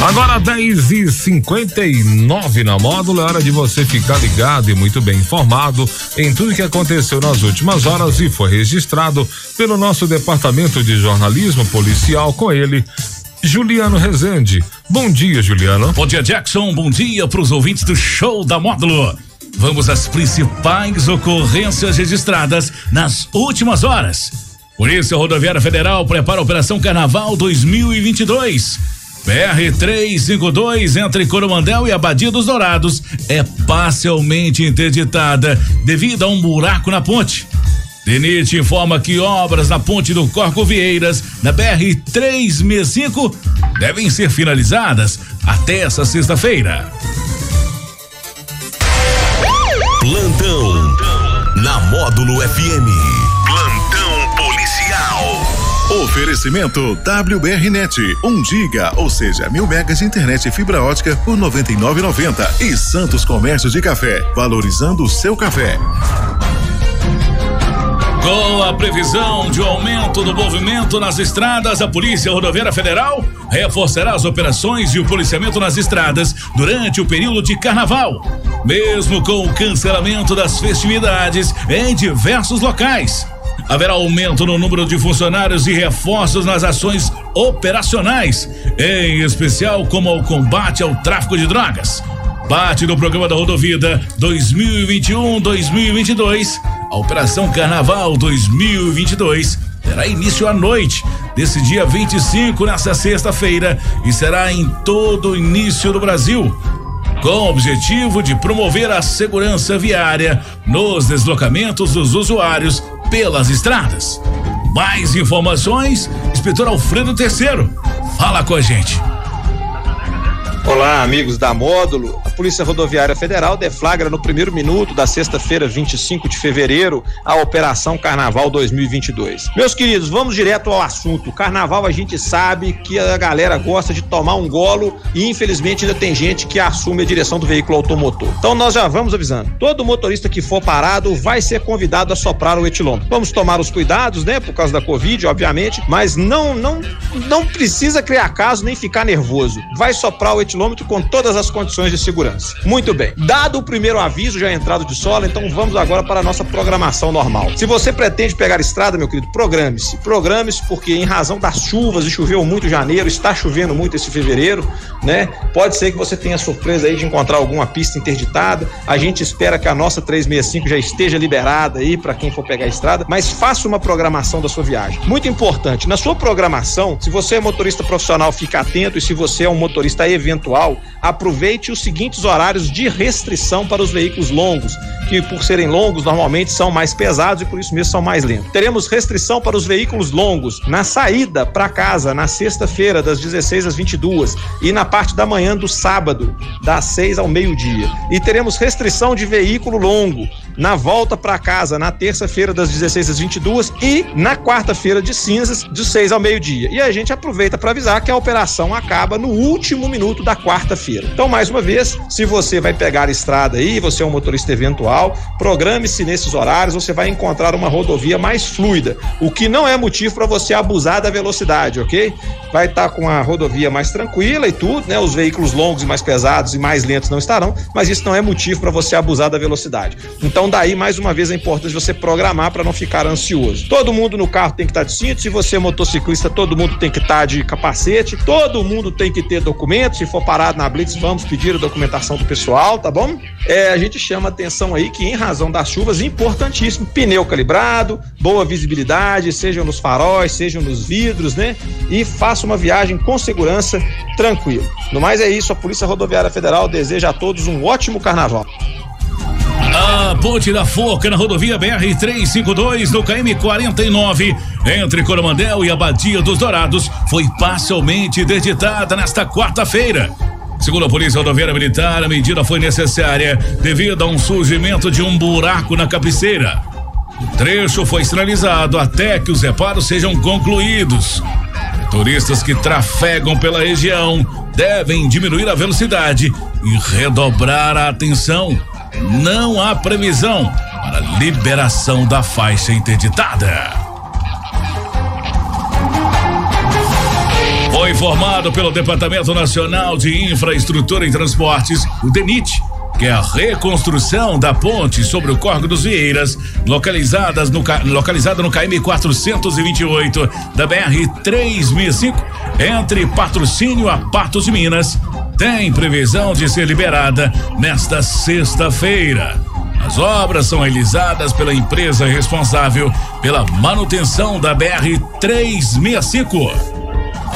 Agora 10 e 59 na módulo, é hora de você ficar ligado e muito bem informado em tudo que aconteceu nas últimas horas e foi registrado pelo nosso departamento de jornalismo policial com ele, Juliano Rezende. Bom dia, Juliano. Bom dia, Jackson. Bom dia para os ouvintes do show da módulo. Vamos às principais ocorrências registradas nas últimas horas. Polícia Rodoviária Federal prepara a Operação Carnaval 2022. BR-352 entre Coromandel e Abadia dos Dourados é parcialmente interditada devido a um buraco na ponte. DENIT informa que obras na ponte do Corco Vieiras, na BR-365, devem ser finalizadas até essa sexta-feira. Plantão na Módulo FM. Oferecimento WBRnet, 1 giga, ou seja, mil megas de internet e fibra ótica por 99,90 e Santos Comércio de Café, valorizando o seu café. Com a previsão de um aumento do movimento nas estradas, a Polícia Rodoviária Federal reforçará as operações e o policiamento nas estradas durante o período de carnaval, mesmo com o cancelamento das festividades em diversos locais. Haverá aumento no número de funcionários e reforços nas ações operacionais, em especial como o combate ao tráfico de drogas. Parte do programa da Rodovida 2021-2022, a Operação Carnaval 2022 terá início à noite desse dia 25, nessa sexta-feira, e será em todo o início do Brasil com o objetivo de promover a segurança viária nos deslocamentos dos usuários pelas estradas. Mais informações, inspetor Alfredo Terceiro. Fala com a gente. Olá, amigos da Módulo. Polícia Rodoviária Federal deflagra no primeiro minuto da sexta-feira, 25 de fevereiro, a Operação Carnaval 2022. Meus queridos, vamos direto ao assunto. Carnaval a gente sabe que a galera gosta de tomar um golo e infelizmente ainda tem gente que assume a direção do veículo automotor. Então nós já vamos avisando. Todo motorista que for parado vai ser convidado a soprar o etilômetro. Vamos tomar os cuidados, né, por causa da Covid, obviamente, mas não não não precisa criar caso nem ficar nervoso. Vai soprar o etilômetro com todas as condições de segurança. Muito bem. Dado o primeiro aviso já entrado de sola, então vamos agora para a nossa programação normal. Se você pretende pegar estrada, meu querido, programe-se. Programe-se porque em razão das chuvas e choveu muito em janeiro, está chovendo muito esse fevereiro, né? Pode ser que você tenha surpresa aí de encontrar alguma pista interditada. A gente espera que a nossa 365 já esteja liberada aí para quem for pegar a estrada, mas faça uma programação da sua viagem. Muito importante, na sua programação, se você é motorista profissional, fique atento e se você é um motorista eventual aproveite os seguintes horários de restrição para os veículos longos, que por serem longos normalmente são mais pesados e por isso mesmo são mais lentos. Teremos restrição para os veículos longos na saída para casa na sexta-feira das 16 às 22 e na parte da manhã do sábado das 6 ao meio-dia. E teremos restrição de veículo longo na volta para casa na terça-feira das 16 às 22 e na quarta-feira de cinzas de 6 ao meio-dia. E a gente aproveita para avisar que a operação acaba no último minuto da quarta-feira. Então, mais uma vez, se você vai pegar a estrada aí, você é um motorista eventual, programe-se nesses horários, você vai encontrar uma rodovia mais fluida, o que não é motivo para você abusar da velocidade, ok? Vai estar tá com a rodovia mais tranquila e tudo, né? Os veículos longos e mais pesados e mais lentos não estarão, mas isso não é motivo para você abusar da velocidade. Então, daí mais uma vez a importância de você programar para não ficar ansioso. Todo mundo no carro tem que estar tá de cinto, se você é motociclista, todo mundo tem que estar tá de capacete, todo mundo tem que ter documento, se for parado na blitz, vamos pedir a documentação do pessoal, tá bom? É, a gente chama atenção aí que em razão das chuvas, importantíssimo, pneu calibrado, boa visibilidade, sejam nos faróis, sejam nos vidros, né? E faça uma viagem com segurança, tranquilo. No mais é isso, a Polícia Rodoviária Federal deseja a todos um ótimo carnaval. A Ponte da Foca na rodovia BR-352 no KM 49, entre Coromandel e Abadia dos Dourados, foi parcialmente interditada nesta quarta-feira. Segundo a Polícia Rodoviária Militar, a medida foi necessária devido a um surgimento de um buraco na cabeceira. O trecho foi sinalizado até que os reparos sejam concluídos. Turistas que trafegam pela região devem diminuir a velocidade e redobrar a atenção não há previsão para liberação da faixa interditada. Foi informado pelo Departamento Nacional de Infraestrutura e Transportes, o DENIT, que a reconstrução da ponte sobre o Córrego dos Vieiras, localizadas no, localizada no KM 428 da BR 365, entre Patrocínio a Patos de Minas, tem previsão de ser liberada nesta sexta-feira. As obras são realizadas pela empresa responsável pela manutenção da BR 365.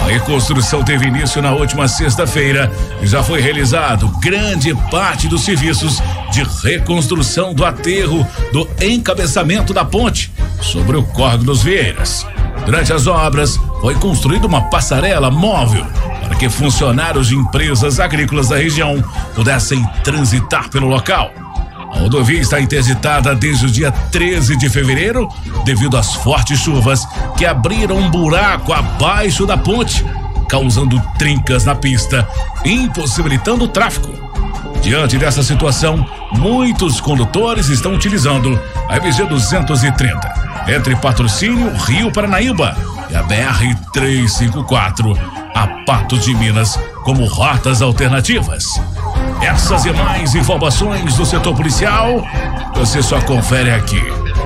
A reconstrução teve início na última sexta-feira e já foi realizado grande parte dos serviços de reconstrução do aterro do encabeçamento da ponte sobre o Córrego dos Vieiras. Durante as obras, foi construída uma passarela móvel que funcionários de empresas agrícolas da região pudessem transitar pelo local. A rodovia está interditada desde o dia 13 de fevereiro devido às fortes chuvas que abriram um buraco abaixo da ponte, causando trincas na pista, impossibilitando o tráfego. Diante dessa situação, muitos condutores estão utilizando a MG 230 entre Patrocínio Rio Paranaíba e a BR 354 a Patos de Minas como rotas alternativas. Essas e mais informações do setor policial você só confere aqui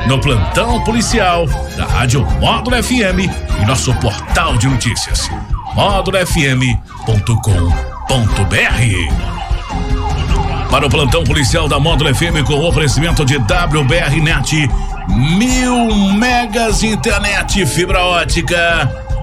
no plantão policial da Rádio Módulo FM e nosso portal de notícias módulofm.com.br. Para o plantão policial da Módulo FM com oferecimento de WBR Net, mil megas internet fibra ótica